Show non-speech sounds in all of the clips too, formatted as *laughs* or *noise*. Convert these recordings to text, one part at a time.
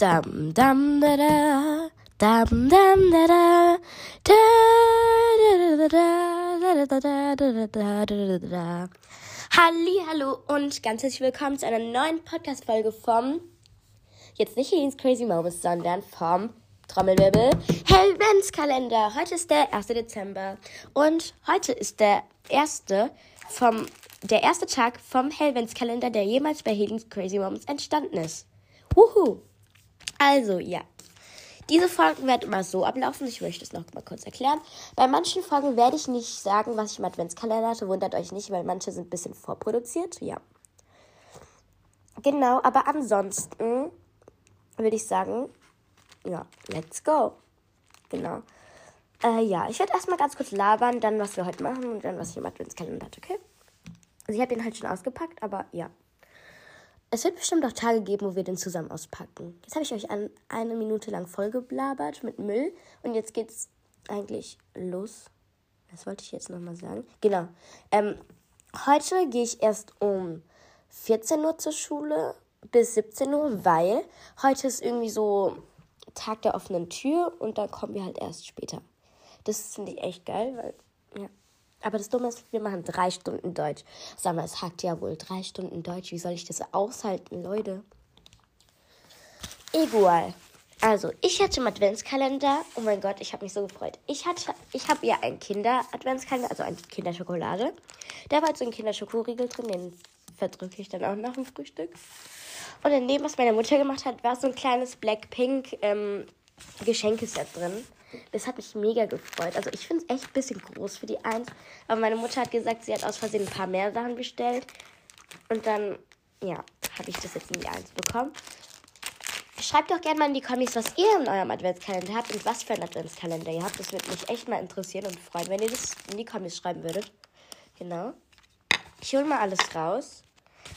Dam dam da da. Dam dam da da. Da da da da da da da da da da da da. Halli, hallo und ganz herzlich willkommen zu einer neuen Podcast-Folge vom jetzt nicht Helens Crazy Moments, sondern vom Trommelwirbel Helvenskalender. Heute ist der 1. Dezember und heute ist der erste vom der erste Tag vom Hellventskalender, der jemals bei Helens Crazy Moments entstanden ist. Wuhu! Also, ja. Diese Folgen werden immer so ablaufen. Ich möchte es noch mal kurz erklären. Bei manchen Folgen werde ich nicht sagen, was ich im Adventskalender hatte. Wundert euch nicht, weil manche sind ein bisschen vorproduziert. Ja. Genau, aber ansonsten würde ich sagen, ja, let's go. Genau. Äh, ja, ich werde erstmal ganz kurz labern, dann was wir heute machen und dann was ich im Adventskalender hatte, okay? Also ich habe den halt schon ausgepackt, aber ja. Es wird bestimmt auch Tage geben, wo wir den zusammen auspacken. Jetzt habe ich euch an, eine Minute lang vollgeblabert mit Müll und jetzt geht's eigentlich los. Was wollte ich jetzt nochmal sagen? Genau. Ähm, heute gehe ich erst um 14 Uhr zur Schule bis 17 Uhr, weil heute ist irgendwie so Tag der offenen Tür und dann kommen wir halt erst später. Das finde ich echt geil, weil, ja. Aber das Dumme ist, wir machen drei Stunden Deutsch. Sag mal, es hackt ja wohl drei Stunden Deutsch. Wie soll ich das aushalten, Leute? Egal. Also, ich hatte im Adventskalender. Oh mein Gott, ich habe mich so gefreut. Ich ich habe ja einen Kinder-Adventskalender, also eine Kinderschokolade. Da war jetzt so ein Kinderschokoriegel drin, den verdrücke ich dann auch nach dem Frühstück. Und dem, was meine Mutter gemacht hat, war so ein kleines Blackpink ähm, Geschenkeset drin. Das hat mich mega gefreut. Also ich finde es echt ein bisschen groß für die Eins. Aber meine Mutter hat gesagt, sie hat aus Versehen ein paar mehr Sachen bestellt. Und dann, ja, habe ich das jetzt in die Eins bekommen. Schreibt doch gerne mal in die Kommis, was ihr in eurem Adventskalender habt und was für ein Adventskalender ihr habt. Das würde mich echt mal interessieren und freuen, wenn ihr das in die Kommis schreiben würdet. Genau. Ich hole mal alles raus.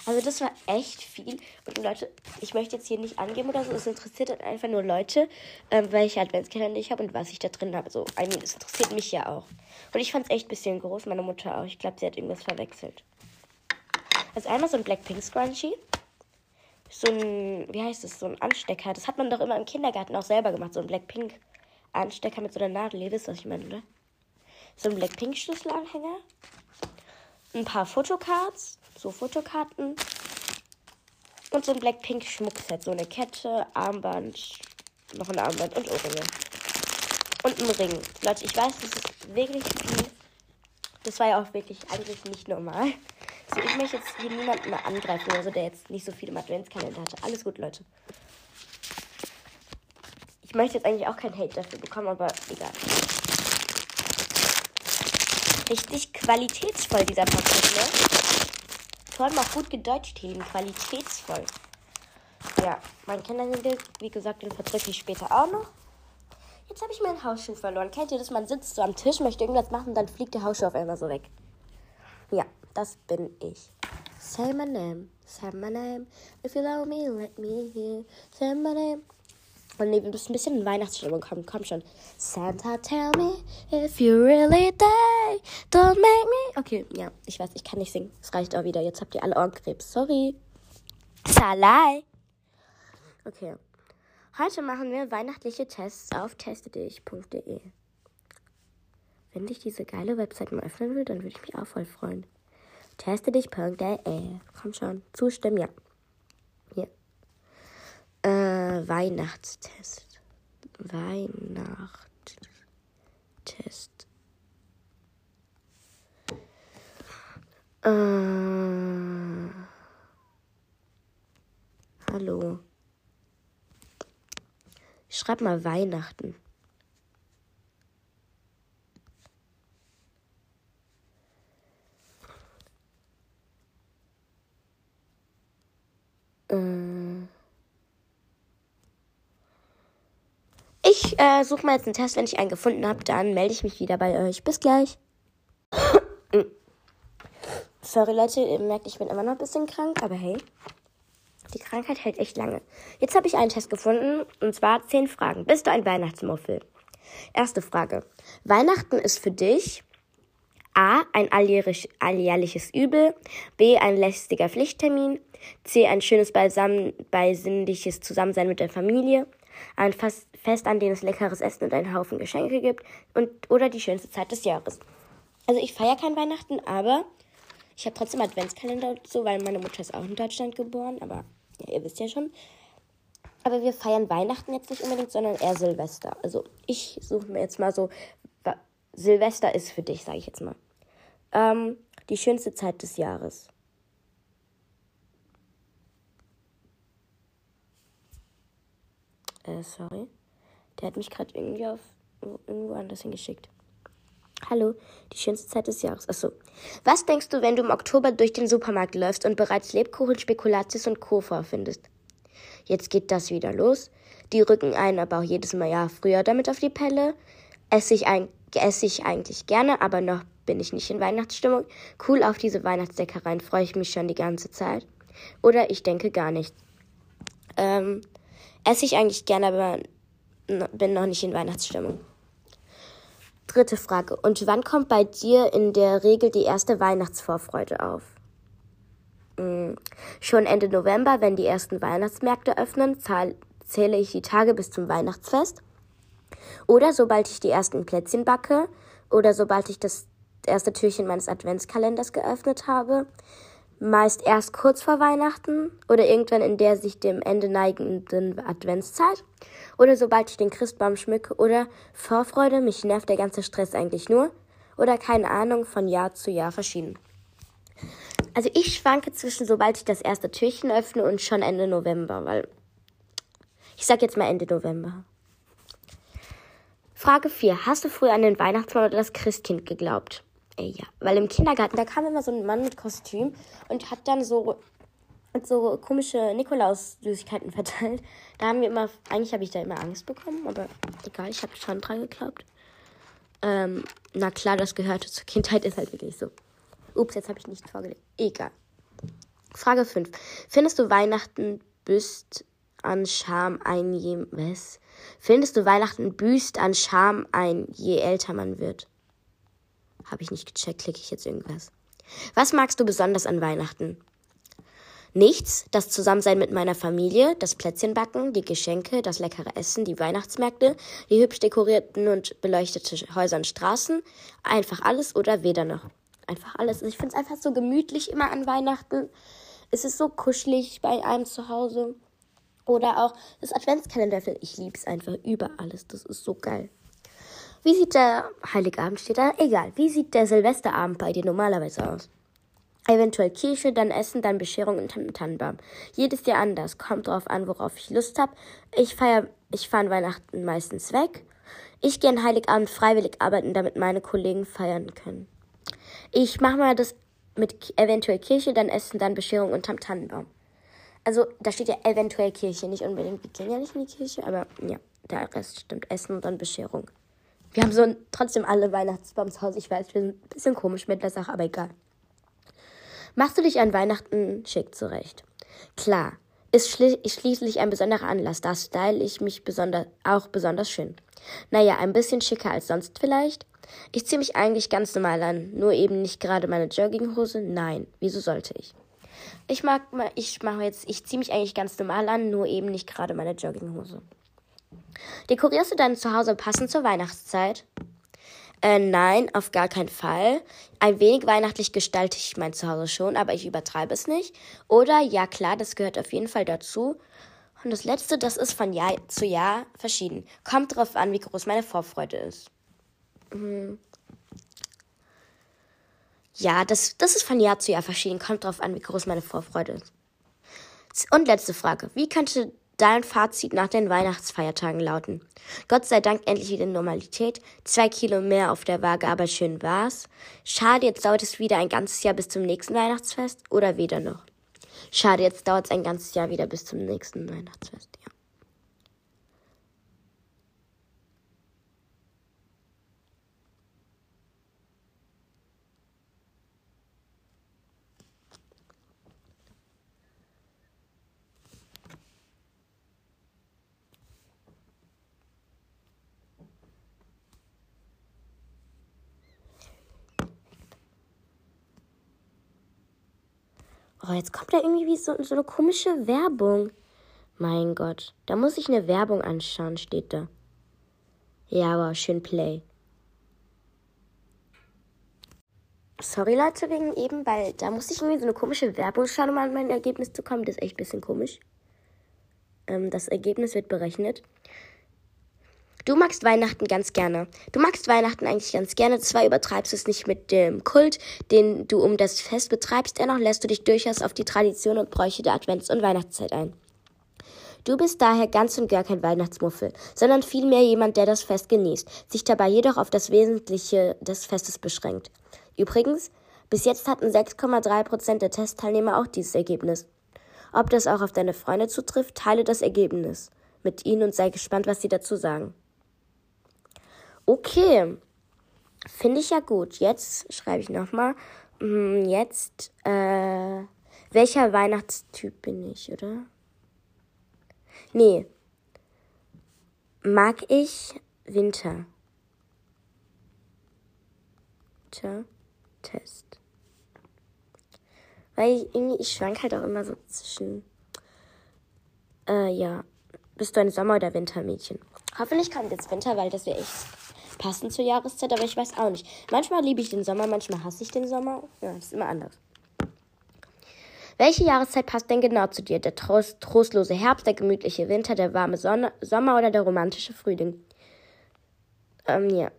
Also das war echt viel. Und Leute, ich möchte jetzt hier nicht angeben oder so. Es interessiert halt einfach nur Leute, ähm, welche Adventskalender ich habe und was ich da drin habe. So, mean, es interessiert mich ja auch. Und ich fand es echt ein bisschen groß, meine Mutter auch. Ich glaube, sie hat irgendwas verwechselt. Also einmal so ein Blackpink Scrunchie. So ein, wie heißt das, so ein Anstecker. Das hat man doch immer im Kindergarten auch selber gemacht. So ein Blackpink Anstecker mit so einer Nadel. Ihr wisst, was ich meine, oder? So ein Blackpink Schlüsselanhänger. Ein paar Fotocards so Fotokarten und so ein Blackpink Schmuckset, so eine Kette, Armband, noch ein Armband und Ohrringe. Und ein Ring. Leute, ich weiß, das ist wirklich viel. Das war ja auch wirklich eigentlich nicht normal. So, ich möchte jetzt hier niemanden mal angreifen oder so, der jetzt nicht so viel im Adventskalender hatte. Alles gut, Leute. Ich möchte jetzt eigentlich auch keinen Hate dafür bekommen, aber egal. Richtig qualitätsvoll, dieser Paket, ne? Vor allem auch gut gedeutscht hier, qualitätsvoll. Ja, mein Kinderriegel, wie gesagt, den verdrücke ich später auch noch. Jetzt habe ich meinen Hausschuh verloren. Kennt ihr das? Man sitzt so am Tisch, möchte irgendwas machen, dann fliegt der Hausschuh auf einmal so weg. Ja, das bin ich. Say my name, say my name. If you love me, let me hear. Say my name. Und nee, wir müssen ein bisschen in Weihnachtsstimmung kommen. Komm schon. Santa, tell me if you really die. Don't make me. Okay, ja, ich weiß, ich kann nicht singen. Es reicht auch wieder. Jetzt habt ihr alle Ohrenkrebs. Sorry. Salai. Okay. Heute machen wir weihnachtliche Tests auf testedich.de. Wenn ich diese geile Website mal öffnen will, dann würde ich mich auch voll freuen. Testedich.de. Komm schon. Zustimmen, ja. Weihnachtstest. Weihnachtstest. Äh, hallo. Schreib mal Weihnachten. Äh. Ich äh, suche mal jetzt einen Test. Wenn ich einen gefunden habe, dann melde ich mich wieder bei euch. Bis gleich. *clears throat* Sorry Leute, ihr merkt, ich bin immer noch ein bisschen krank, aber hey, die Krankheit hält echt lange. Jetzt habe ich einen Test gefunden und zwar zehn Fragen. Bist du ein Weihnachtsmuffel? Erste Frage. Weihnachten ist für dich A. ein alljährliches Übel, B. ein lästiger Pflichttermin, C. Ein schönes Beisammen, besinnliches Zusammensein mit der Familie. Ein Fest, an dem es leckeres Essen und einen Haufen Geschenke gibt. Und, oder die schönste Zeit des Jahres. Also ich feiere kein Weihnachten, aber ich habe trotzdem Adventskalender so, weil meine Mutter ist auch in Deutschland geboren. Aber ja, ihr wisst ja schon. Aber wir feiern Weihnachten jetzt nicht unbedingt, sondern eher Silvester. Also ich suche mir jetzt mal so, Silvester ist für dich, sage ich jetzt mal. Ähm, die schönste Zeit des Jahres. Äh, sorry. Der hat mich gerade irgendwie auf irgendwo anders hingeschickt. Hallo, die schönste Zeit des Jahres. Achso. Was denkst du, wenn du im Oktober durch den Supermarkt läufst und bereits Lebkuchen, Spekulatius und Co. vorfindest? Jetzt geht das wieder los. Die rücken einen aber auch jedes Mal Jahr früher damit auf die Pelle. Esse ich, ein, esse ich eigentlich gerne, aber noch bin ich nicht in Weihnachtsstimmung. Cool auf diese Weihnachtsdeckereien freue ich mich schon die ganze Zeit. Oder ich denke gar nicht. Ähm, esse ich eigentlich gerne, aber bin noch nicht in Weihnachtsstimmung. Dritte Frage. Und wann kommt bei dir in der Regel die erste Weihnachtsvorfreude auf? Hm, schon Ende November, wenn die ersten Weihnachtsmärkte öffnen, zähle ich die Tage bis zum Weihnachtsfest. Oder sobald ich die ersten Plätzchen backe. Oder sobald ich das erste Türchen meines Adventskalenders geöffnet habe meist erst kurz vor Weihnachten oder irgendwann in der sich dem Ende neigenden Adventszeit oder sobald ich den Christbaum schmücke oder Vorfreude, mich nervt der ganze Stress eigentlich nur oder keine Ahnung, von Jahr zu Jahr verschieden. Also ich schwanke zwischen sobald ich das erste Türchen öffne und schon Ende November, weil ich sag jetzt mal Ende November. Frage 4. Hast du früher an den Weihnachtsmann oder das Christkind geglaubt? Äh, ja, weil im Kindergarten, da kam immer so ein Mann mit Kostüm und hat dann so, so komische Nikolaus-Süßigkeiten verteilt. Da haben wir immer, eigentlich habe ich da immer Angst bekommen, aber egal, ich habe schon dran geglaubt. Ähm, na klar, das gehörte zur Kindheit, ist halt wirklich so. Ups, jetzt habe ich nicht vorgelegt. Egal. Frage 5. Findest du Weihnachten büßt an Charme ein je... Was? Findest du Weihnachten büßt an Charme ein, je älter man wird? Habe ich nicht gecheckt, klicke ich jetzt irgendwas. Was magst du besonders an Weihnachten? Nichts, das Zusammensein mit meiner Familie, das Plätzchenbacken, die Geschenke, das leckere Essen, die Weihnachtsmärkte, die hübsch dekorierten und beleuchtete Häuser und Straßen, einfach alles oder weder noch. Einfach alles. Ich finde es einfach so gemütlich immer an Weihnachten. Es ist so kuschelig bei einem zu Hause. Oder auch das Adventskalender. Ich liebe es einfach über alles. Das ist so geil. Wie sieht der Heiligabend steht da? Egal. Wie sieht der Silvesterabend bei dir normalerweise aus? Eventuell Kirche, dann Essen, dann Bescherung und Tannenbaum. Jedes Jahr anders. Kommt drauf an, worauf ich Lust habe. Ich feier, ich fahre Weihnachten meistens weg. Ich gehe an Heiligabend freiwillig arbeiten, damit meine Kollegen feiern können. Ich mache mal das mit eventuell Kirche, dann Essen, dann Bescherung und Tannenbaum. Also, da steht ja eventuell Kirche, nicht unbedingt. Wir gehen ja nicht in die Kirche, aber ja, der Rest stimmt. Essen und dann Bescherung. Wir haben so ein, trotzdem alle Weihnachtsbaum zu Hause. Ich weiß, wir sind ein bisschen komisch mit der Sache, aber egal. Machst du dich an Weihnachten schick zurecht? Klar, ist schli schließlich ein besonderer Anlass. Da style ich mich besonder auch besonders schön. Naja, ein bisschen schicker als sonst vielleicht. Ich ziehe mich eigentlich ganz normal an, nur eben nicht gerade meine Jogginghose. Nein, wieso sollte ich? Ich mag ich mache jetzt, ich ziehe mich eigentlich ganz normal an, nur eben nicht gerade meine Jogginghose. Dekorierst du dein Zuhause passend zur Weihnachtszeit? Äh, nein, auf gar keinen Fall. Ein wenig weihnachtlich gestalte ich mein Zuhause schon, aber ich übertreibe es nicht. Oder ja klar, das gehört auf jeden Fall dazu. Und das letzte, das ist von Jahr zu Jahr verschieden. Kommt darauf an, wie groß meine Vorfreude ist. Hm. Ja, das, das ist von Jahr zu Jahr verschieden. Kommt darauf an, wie groß meine Vorfreude ist. Und letzte Frage. Wie könnte dein Fazit nach den Weihnachtsfeiertagen lauten. Gott sei Dank endlich wieder Normalität. Zwei Kilo mehr auf der Waage, aber schön war's. Schade, jetzt dauert es wieder ein ganzes Jahr bis zum nächsten Weihnachtsfest oder weder noch. Schade, jetzt dauert es ein ganzes Jahr wieder bis zum nächsten Weihnachtsfest. Oh, jetzt kommt da irgendwie so, so eine komische Werbung. Mein Gott, da muss ich eine Werbung anschauen, steht da. Ja, aber schön Play. Sorry Leute wegen eben, weil da musste ich irgendwie so eine komische Werbung schauen, um an mein Ergebnis zu kommen. Das ist echt ein bisschen komisch. Ähm, das Ergebnis wird berechnet. Du magst Weihnachten ganz gerne. Du magst Weihnachten eigentlich ganz gerne. Zwar übertreibst du es nicht mit dem Kult, den du um das Fest betreibst, dennoch lässt du dich durchaus auf die Tradition und Bräuche der Advents- und Weihnachtszeit ein. Du bist daher ganz und gar kein Weihnachtsmuffel, sondern vielmehr jemand, der das Fest genießt, sich dabei jedoch auf das Wesentliche des Festes beschränkt. Übrigens, bis jetzt hatten 6,3 Prozent der Testteilnehmer auch dieses Ergebnis. Ob das auch auf deine Freunde zutrifft, teile das Ergebnis mit ihnen und sei gespannt, was sie dazu sagen. Okay, finde ich ja gut. Jetzt schreibe ich nochmal. Hm, jetzt, äh, welcher Weihnachtstyp bin ich, oder? Nee. Mag ich Winter? Winter Test. Weil ich irgendwie, ich schwank halt auch immer so zwischen. Äh, ja. Bist du ein Sommer- oder Wintermädchen? Hoffentlich kommt jetzt Winter, weil das wäre echt passend zur Jahreszeit, aber ich weiß auch nicht. Manchmal liebe ich den Sommer, manchmal hasse ich den Sommer. Ja, ist immer anders. Welche Jahreszeit passt denn genau zu dir? Der trost, trostlose Herbst, der gemütliche Winter, der warme Sonne, Sommer oder der romantische Frühling? Ähm, ja.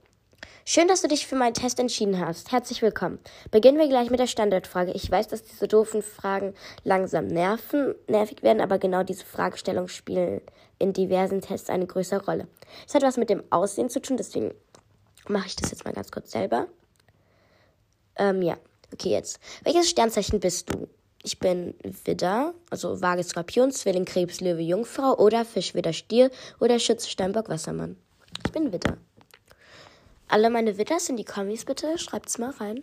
Schön, dass du dich für meinen Test entschieden hast. Herzlich willkommen. Beginnen wir gleich mit der Standardfrage. Ich weiß, dass diese doofen Fragen langsam nerven, nervig werden, aber genau diese Fragestellungen spielen in diversen Tests eine größere Rolle. Es hat was mit dem Aussehen zu tun, deswegen mache ich das jetzt mal ganz kurz selber. Ähm, ja. Okay, jetzt. Welches Sternzeichen bist du? Ich bin Widder, also Waage Skorpion, Zwilling Krebs Löwe Jungfrau oder Fisch Widder Stier oder Schütze Steinbock Wassermann. Ich bin Widder. Alle meine Widders in die Kommis bitte, schreibt's mal rein.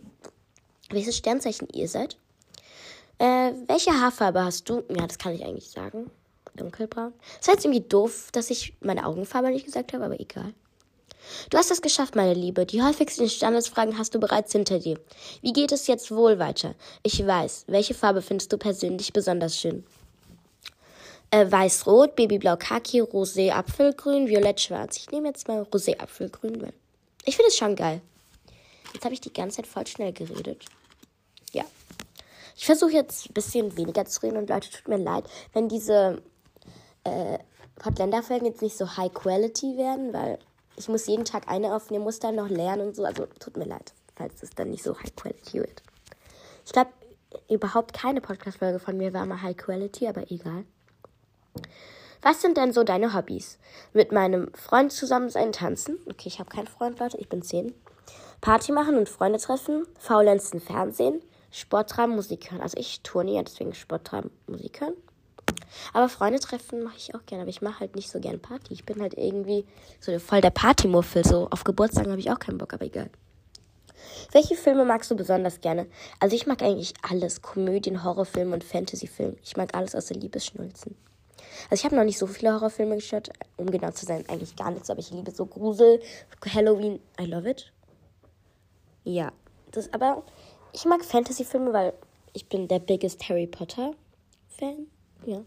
Welches Sternzeichen ihr seid? Äh, welche Haarfarbe hast du? Ja, das kann ich eigentlich sagen. Dunkelbraun. Das ist jetzt irgendwie doof, dass ich meine Augenfarbe nicht gesagt habe, aber egal. Du hast es geschafft, meine Liebe. Die häufigsten Standesfragen hast du bereits hinter dir. Wie geht es jetzt wohl weiter? Ich weiß. Welche Farbe findest du persönlich besonders schön? Äh, Weiß-Rot, Babyblau Kaki, Rosé Apfelgrün, Violett Schwarz. Ich nehme jetzt mal Rosé Apfelgrün, weil ich finde es schon geil. Jetzt habe ich die ganze Zeit voll schnell geredet. Ja. Ich versuche jetzt ein bisschen weniger zu reden und Leute, tut mir leid, wenn diese äh, Podländer-Folgen jetzt nicht so high quality werden, weil ich muss jeden Tag eine aufnehmen, muss dann noch lernen und so. Also tut mir leid, falls es dann nicht so high quality wird. Ich glaube, überhaupt keine Podcast-Folge von mir war mal high quality, aber egal. Was sind denn so deine Hobbys? Mit meinem Freund zusammen sein, tanzen. Okay, ich habe keinen Freund, Leute, ich bin zehn. Party machen und Freunde treffen, faulenzen, Fernsehen, Sport treiben, Musik hören. Also ich turne ja, deswegen Sport treiben, Musik hören. Aber Freunde treffen mache ich auch gerne, aber ich mache halt nicht so gern Party. Ich bin halt irgendwie so voll der Partymuffel. So auf Geburtstagen habe ich auch keinen Bock, aber egal. Welche Filme magst du besonders gerne? Also ich mag eigentlich alles. Komödien, Horrorfilme und Fantasyfilme. Ich mag alles außer Liebesschnulzen. Also ich habe noch nicht so viele Horrorfilme geschaut, um genau zu sein, eigentlich gar nichts, aber ich liebe so Grusel, Halloween, I love it. Ja, das aber ich mag Fantasyfilme, weil ich bin der biggest Harry Potter Fan. Ja.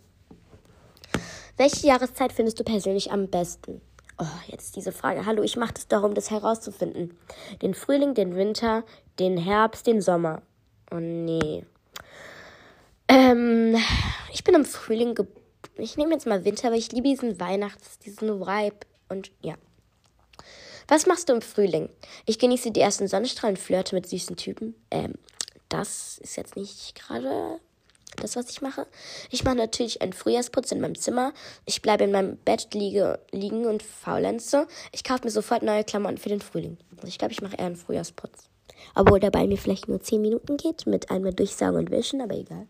Welche Jahreszeit findest du persönlich am besten? Oh, jetzt diese Frage. Hallo, ich mache es darum, das herauszufinden. Den Frühling, den Winter, den Herbst, den Sommer. Oh nee. Ähm, ich bin im Frühling geboren. Ich nehme jetzt mal Winter, aber ich liebe diesen Weihnachts-, diesen Vibe und ja. Was machst du im Frühling? Ich genieße die ersten Sonnenstrahlen, flirte mit süßen Typen. Ähm, das ist jetzt nicht gerade das, was ich mache. Ich mache natürlich einen Frühjahrsputz in meinem Zimmer. Ich bleibe in meinem Bett liege, liegen und faulenze. Ich kaufe mir sofort neue Klamotten für den Frühling. Also ich glaube, ich mache eher einen Frühjahrsputz. Obwohl der bei mir vielleicht nur 10 Minuten geht, mit einmal durchsaugen und wischen, aber egal.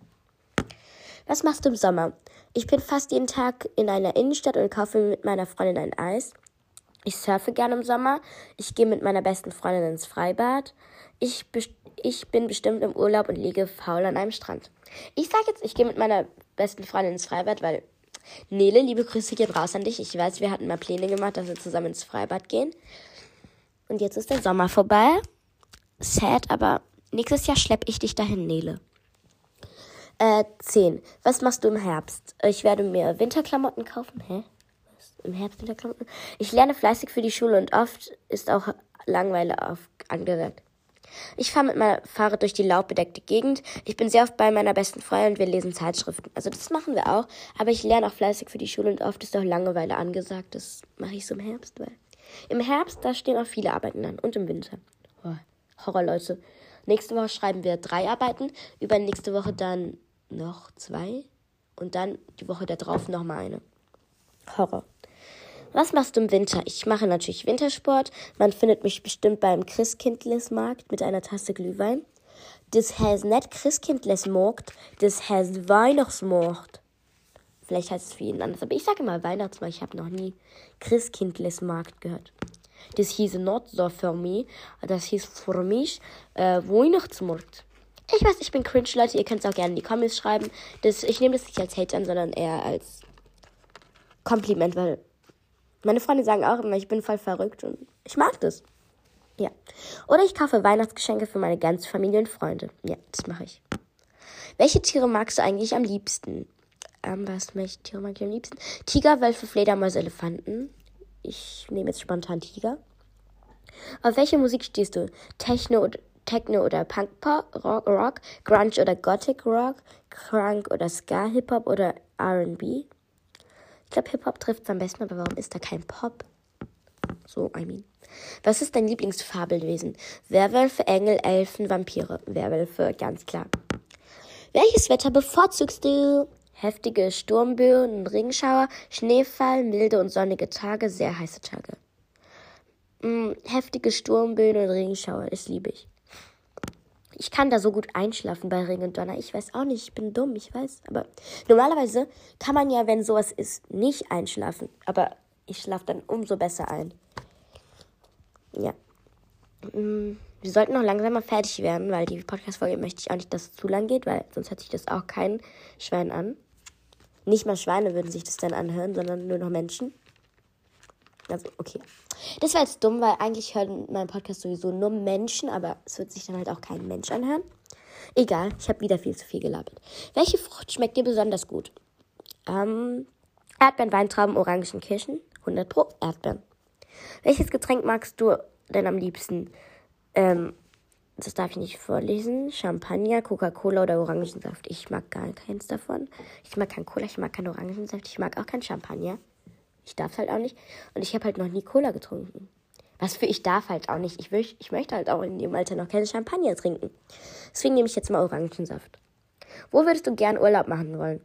Was machst du im Sommer? Ich bin fast jeden Tag in einer Innenstadt und kaufe mit meiner Freundin ein Eis. Ich surfe gerne im Sommer. Ich gehe mit meiner besten Freundin ins Freibad. Ich, ich bin bestimmt im Urlaub und liege faul an einem Strand. Ich sage jetzt, ich gehe mit meiner besten Freundin ins Freibad, weil Nele, liebe Grüße gehen raus an dich. Ich weiß, wir hatten mal Pläne gemacht, dass wir zusammen ins Freibad gehen. Und jetzt ist der Sommer vorbei. Sad, aber nächstes Jahr schlepp ich dich dahin, Nele. Äh, 10. Was machst du im Herbst? Ich werde mir Winterklamotten kaufen. Hä? Was? Im Herbst Winterklamotten? Ich lerne fleißig für die Schule und oft ist auch Langeweile angesagt. Ich fahre mit meinem Fahrrad durch die laubbedeckte Gegend. Ich bin sehr oft bei meiner besten Freundin und wir lesen Zeitschriften. Also das machen wir auch. Aber ich lerne auch fleißig für die Schule und oft ist auch Langeweile angesagt. Das mache ich so im Herbst, weil im Herbst, da stehen auch viele Arbeiten an. Und im Winter. Oh, Horror, Leute. Nächste Woche schreiben wir drei Arbeiten. Übernächste Woche dann noch zwei. Und dann die Woche darauf nochmal eine. Horror. Was machst du im Winter? Ich mache natürlich Wintersport. Man findet mich bestimmt beim Christkindlesmarkt mit einer Tasse Glühwein. Das heißt nicht Christkindlesmarkt, das heißt Weihnachtsmarkt. Vielleicht heißt es für jeden anders, aber ich sage immer Weihnachtsmarkt. Ich habe noch nie Christkindlesmarkt gehört. Das hieß not so für mich, das hieß für mich äh, Weihnachtsmarkt. Ich weiß, ich bin cringe, Leute. Ihr könnt es auch gerne in die Comments schreiben. Das, ich nehme das nicht als Hate an, sondern eher als Kompliment, weil meine Freunde sagen auch immer, ich bin voll verrückt und ich mag das. Ja. Oder ich kaufe Weihnachtsgeschenke für meine ganze Familie und Freunde. Ja, das mache ich. Welche Tiere magst du eigentlich am liebsten? Ähm, was welche Tiere mag ich am liebsten? Tiger, Wölfe, Fledermäuse, Elefanten. Ich nehme jetzt spontan Tiger. Auf welche Musik stehst du? Techno oder Techno oder Punk Pop, Rock, Rock, Grunge oder Gothic Rock, Crunk oder Ska, Hip Hop oder R&B? Ich glaube, Hip Hop trifft es am besten, aber warum ist da kein Pop? So, I mean. Was ist dein Lieblingsfabelwesen? Werwölfe, Engel, Elfen, Vampire. Werwölfe, ganz klar. Welches Wetter bevorzugst du? Heftige Sturmböen, Regenschauer, Schneefall, milde und sonnige Tage, sehr heiße Tage. Hm, heftige Sturmböen und Regenschauer, das liebe ich. Ich kann da so gut einschlafen bei Regen und Donner. Ich weiß auch nicht, ich bin dumm, ich weiß. Aber normalerweise kann man ja, wenn sowas ist, nicht einschlafen. Aber ich schlafe dann umso besser ein. Ja. Mm, wir sollten noch langsam mal fertig werden, weil die Podcast-Folge möchte ich auch nicht, dass es zu lang geht, weil sonst hört sich das auch kein Schwein an. Nicht mal Schweine würden sich das dann anhören, sondern nur noch Menschen. Also, okay. Das war jetzt dumm, weil eigentlich hören meinen Podcast sowieso nur Menschen, aber es wird sich dann halt auch kein Mensch anhören. Egal, ich habe wieder viel zu viel gelabert. Welche Frucht schmeckt dir besonders gut? Ähm, Erdbeeren, Weintrauben, Orangen, Kirschen. 100 Pro Erdbeeren. Welches Getränk magst du denn am liebsten? Ähm, das darf ich nicht vorlesen. Champagner, Coca-Cola oder Orangensaft. Ich mag gar keins davon. Ich mag kein Cola, ich mag keinen Orangensaft, ich mag auch kein Champagner. Ich darf halt auch nicht. Und ich habe halt noch nie Cola getrunken. Was für ich darf halt auch nicht. Ich, will, ich möchte halt auch in dem Alter noch keine Champagner trinken. Deswegen nehme ich jetzt mal Orangensaft. Wo würdest du gern Urlaub machen wollen?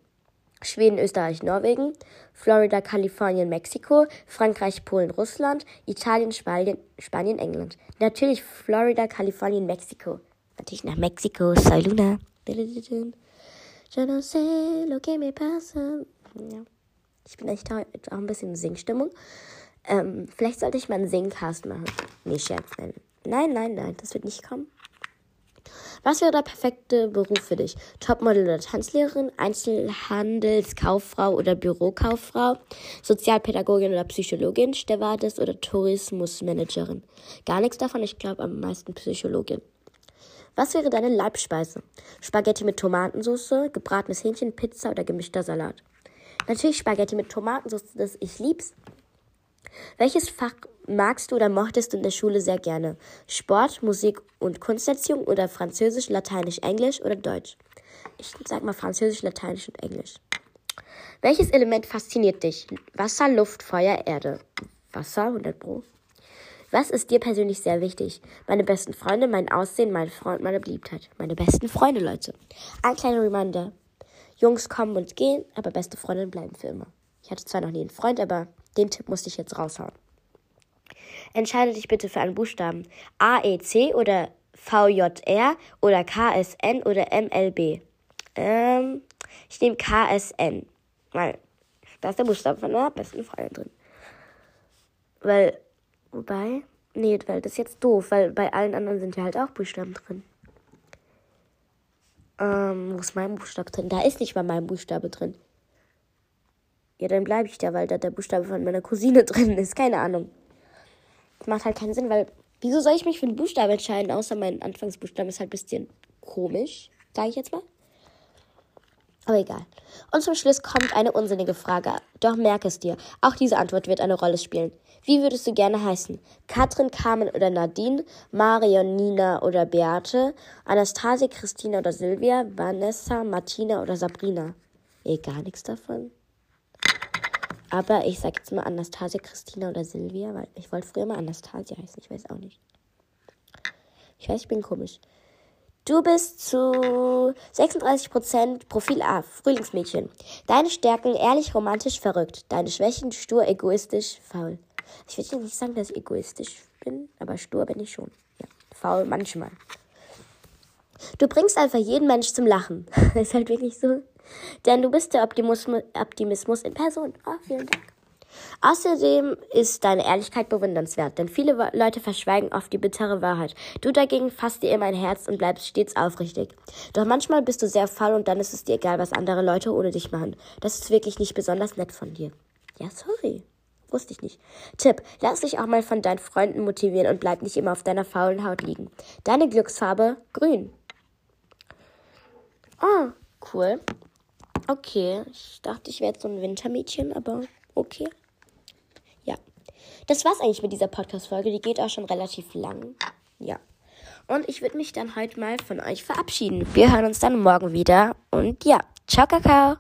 Schweden, Österreich, Norwegen, Florida, Kalifornien, Mexiko, Frankreich, Polen, Russland, Italien, Spanien, Spanien, England. Natürlich Florida, Kalifornien, Mexiko. Natürlich nach Mexiko, soy Luna. Je ne sais lo que me pasa. Ja. Ich bin echt auch ein bisschen in Singstimmung. Ähm, vielleicht sollte ich mal einen Singcast machen. Nee, Scherz, nein. Nein, nein, nein, das wird nicht kommen. Was wäre der perfekte Beruf für dich? Topmodel oder Tanzlehrerin, Einzelhandelskauffrau oder Bürokauffrau, Sozialpädagogin oder Psychologin, Stewardess oder Tourismusmanagerin? Gar nichts davon, ich glaube am meisten Psychologin. Was wäre deine Leibspeise? Spaghetti mit Tomatensauce, gebratenes Hähnchen, Pizza oder gemischter Salat? Natürlich Spaghetti mit Tomatensauce, das ich lieb's. Welches Fach magst du oder mochtest du in der Schule sehr gerne? Sport, Musik und Kunsterziehung oder Französisch, Lateinisch, Englisch oder Deutsch? Ich sag mal Französisch, Lateinisch und Englisch. Welches Element fasziniert dich? Wasser, Luft, Feuer, Erde. Wasser, 100 Pro. Was ist dir persönlich sehr wichtig? Meine besten Freunde, mein Aussehen, mein Freund, meine Beliebtheit. Meine besten Freunde, Leute. Ein kleiner Reminder. Jungs kommen und gehen, aber beste Freundinnen bleiben für immer. Ich hatte zwar noch nie einen Freund, aber den Tipp musste ich jetzt raushauen. Entscheide dich bitte für einen Buchstaben. AEC oder VJR oder KSN oder MLB. Ähm, ich nehme KSN. Weil da ist der Buchstabe von meiner besten Freundin drin. Weil, wobei, nee, weil das ist jetzt doof, weil bei allen anderen sind ja halt auch Buchstaben drin. Ähm, wo ist mein Buchstabe drin? Da ist nicht mal mein Buchstabe drin. Ja, dann bleibe ich da, weil da der Buchstabe von meiner Cousine *laughs* drin ist. Keine Ahnung. Das macht halt keinen Sinn, weil wieso soll ich mich für einen Buchstaben entscheiden, außer mein Anfangsbuchstaben ist halt ein bisschen komisch, sage ich jetzt mal. Aber egal. Und zum Schluss kommt eine unsinnige Frage. Doch merke es dir, auch diese Antwort wird eine Rolle spielen. Wie würdest du gerne heißen? Katrin, Carmen oder Nadine? Marion, Nina oder Beate? Anastasia, Christina oder Silvia? Vanessa, Martina oder Sabrina? Eh, gar nichts davon. Aber ich sag jetzt mal Anastasia, Christina oder Silvia, weil ich wollte früher mal Anastasia heißen. Ich weiß auch nicht. Ich weiß, ich bin komisch. Du bist zu 36% Profil A, Frühlingsmädchen. Deine Stärken ehrlich, romantisch, verrückt. Deine Schwächen stur, egoistisch, faul. Ich will nicht sagen, dass ich egoistisch bin, aber stur bin ich schon. Ja, faul manchmal. Du bringst einfach jeden Mensch zum Lachen. *laughs* ist halt wirklich so. Denn du bist der Optimismus, Optimismus in Person. Oh, vielen Dank. Außerdem ist deine Ehrlichkeit bewundernswert, denn viele Leute verschweigen oft die bittere Wahrheit. Du dagegen fasst dir immer ein Herz und bleibst stets aufrichtig. Doch manchmal bist du sehr faul und dann ist es dir egal, was andere Leute ohne dich machen. Das ist wirklich nicht besonders nett von dir. Ja, sorry. Wusste ich nicht. Tipp, lass dich auch mal von deinen Freunden motivieren und bleib nicht immer auf deiner faulen Haut liegen. Deine Glücksfarbe grün. Oh, cool. Okay, ich dachte, ich wäre jetzt so ein Wintermädchen, aber okay. Das war's eigentlich mit dieser Podcast-Folge. Die geht auch schon relativ lang. Ja. Und ich würde mich dann heute mal von euch verabschieden. Wir hören uns dann morgen wieder. Und ja, ciao, Kakao.